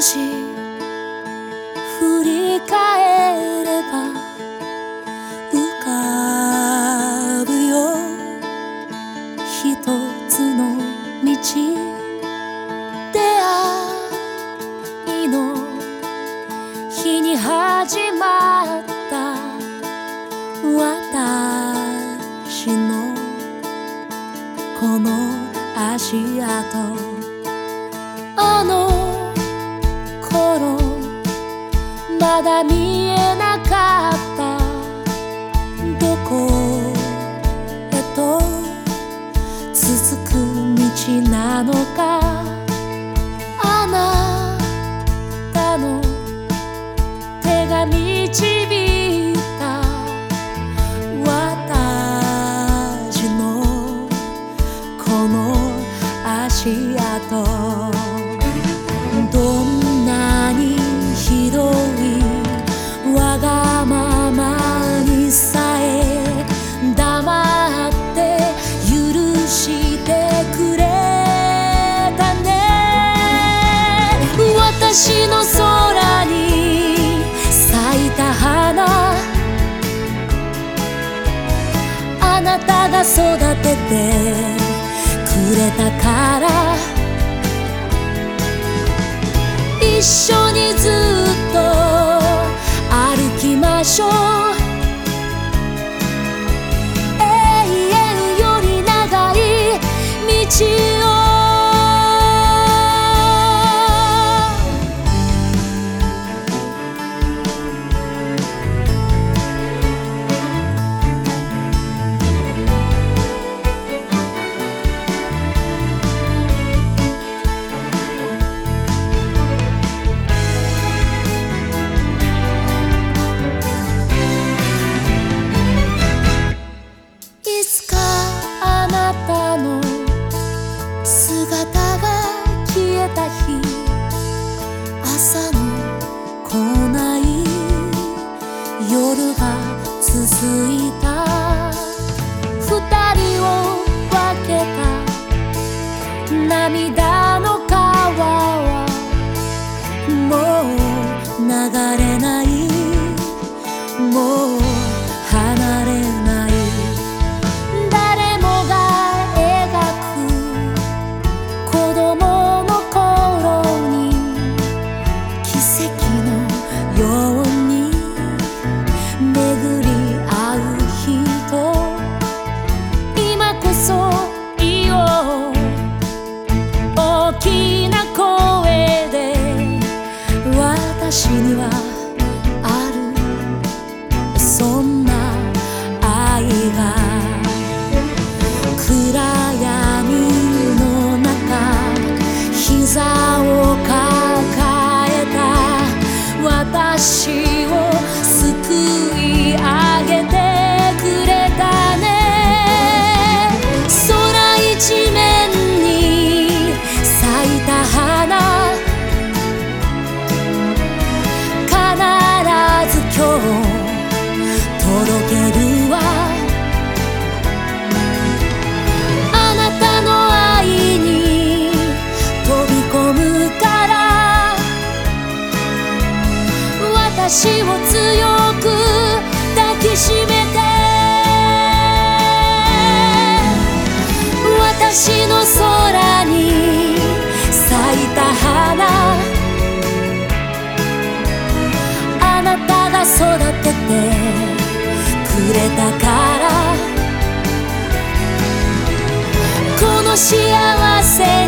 し振り返れば浮かぶよ。一つの道。出会いの日に始まった。私のこの足跡。あのまだ見えなかった。どこへと続く道なのか。あなたの手が導いた。私のこの足跡。どんなにひどい私の空に咲いた花あなたが育ててくれたから一緒にずっと歩きましょう奇跡错。幸せ